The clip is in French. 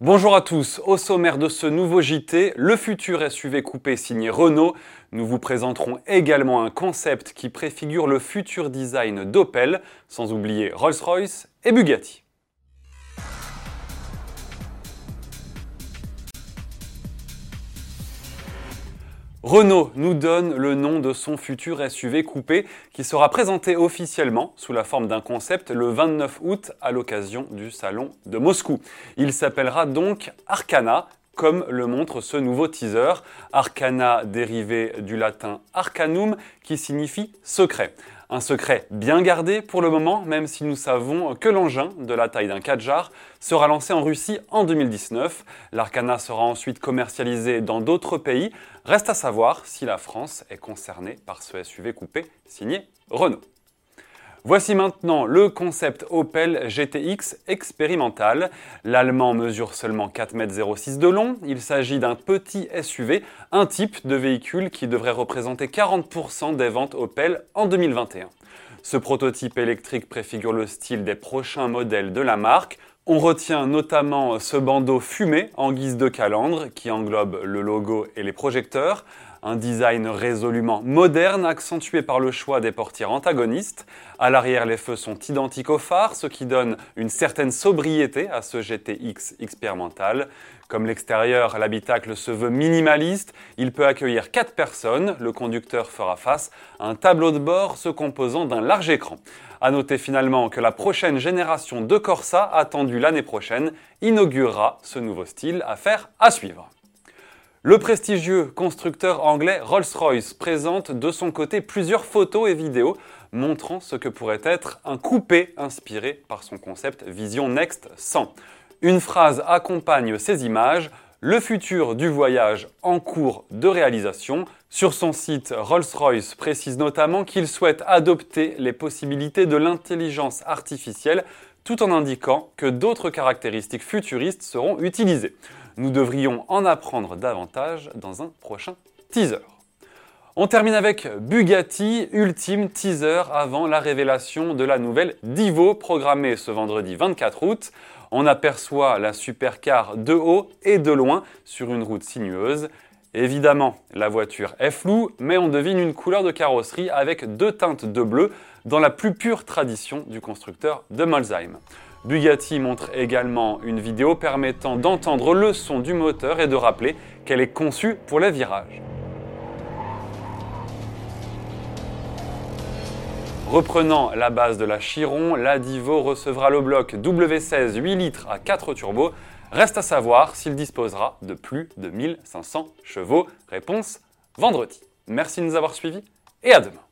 Bonjour à tous, au sommaire de ce nouveau JT, le futur SUV coupé signé Renault. Nous vous présenterons également un concept qui préfigure le futur design d'Opel, sans oublier Rolls-Royce et Bugatti. Renault nous donne le nom de son futur SUV coupé qui sera présenté officiellement sous la forme d'un concept le 29 août à l'occasion du salon de Moscou. Il s'appellera donc Arcana comme le montre ce nouveau teaser. Arcana dérivé du latin arcanum qui signifie secret. Un secret bien gardé pour le moment, même si nous savons que l'engin, de la taille d'un Kadjar, sera lancé en Russie en 2019. L'Arcana sera ensuite commercialisé dans d'autres pays. Reste à savoir si la France est concernée par ce SUV coupé signé Renault. Voici maintenant le concept Opel GTX expérimental. L'allemand mesure seulement 4,06 m de long. Il s'agit d'un petit SUV, un type de véhicule qui devrait représenter 40% des ventes Opel en 2021. Ce prototype électrique préfigure le style des prochains modèles de la marque. On retient notamment ce bandeau fumé en guise de calandre qui englobe le logo et les projecteurs, un design résolument moderne accentué par le choix des portières antagonistes. À l'arrière, les feux sont identiques aux phares, ce qui donne une certaine sobriété à ce GTX expérimental. Comme l'extérieur, l'habitacle se veut minimaliste. Il peut accueillir 4 personnes. Le conducteur fera face à un tableau de bord se composant d'un large écran. À noter finalement que la prochaine génération de Corsa, attendue l'année prochaine, inaugurera ce nouveau style. à faire à suivre. Le prestigieux constructeur anglais Rolls-Royce présente de son côté plusieurs photos et vidéos montrant ce que pourrait être un coupé inspiré par son concept Vision Next 100. Une phrase accompagne ces images, le futur du voyage en cours de réalisation. Sur son site, Rolls-Royce précise notamment qu'il souhaite adopter les possibilités de l'intelligence artificielle tout en indiquant que d'autres caractéristiques futuristes seront utilisées. Nous devrions en apprendre davantage dans un prochain teaser. On termine avec Bugatti, ultime teaser avant la révélation de la nouvelle Divo programmée ce vendredi 24 août. On aperçoit la supercar de haut et de loin sur une route sinueuse. Évidemment, la voiture est floue, mais on devine une couleur de carrosserie avec deux teintes de bleu dans la plus pure tradition du constructeur de Molsheim. Bugatti montre également une vidéo permettant d'entendre le son du moteur et de rappeler qu'elle est conçue pour les virages. Reprenant la base de la Chiron, la Divo recevra le bloc W16 8 litres à 4 turbos. Reste à savoir s'il disposera de plus de 1500 chevaux. Réponse vendredi. Merci de nous avoir suivis et à demain.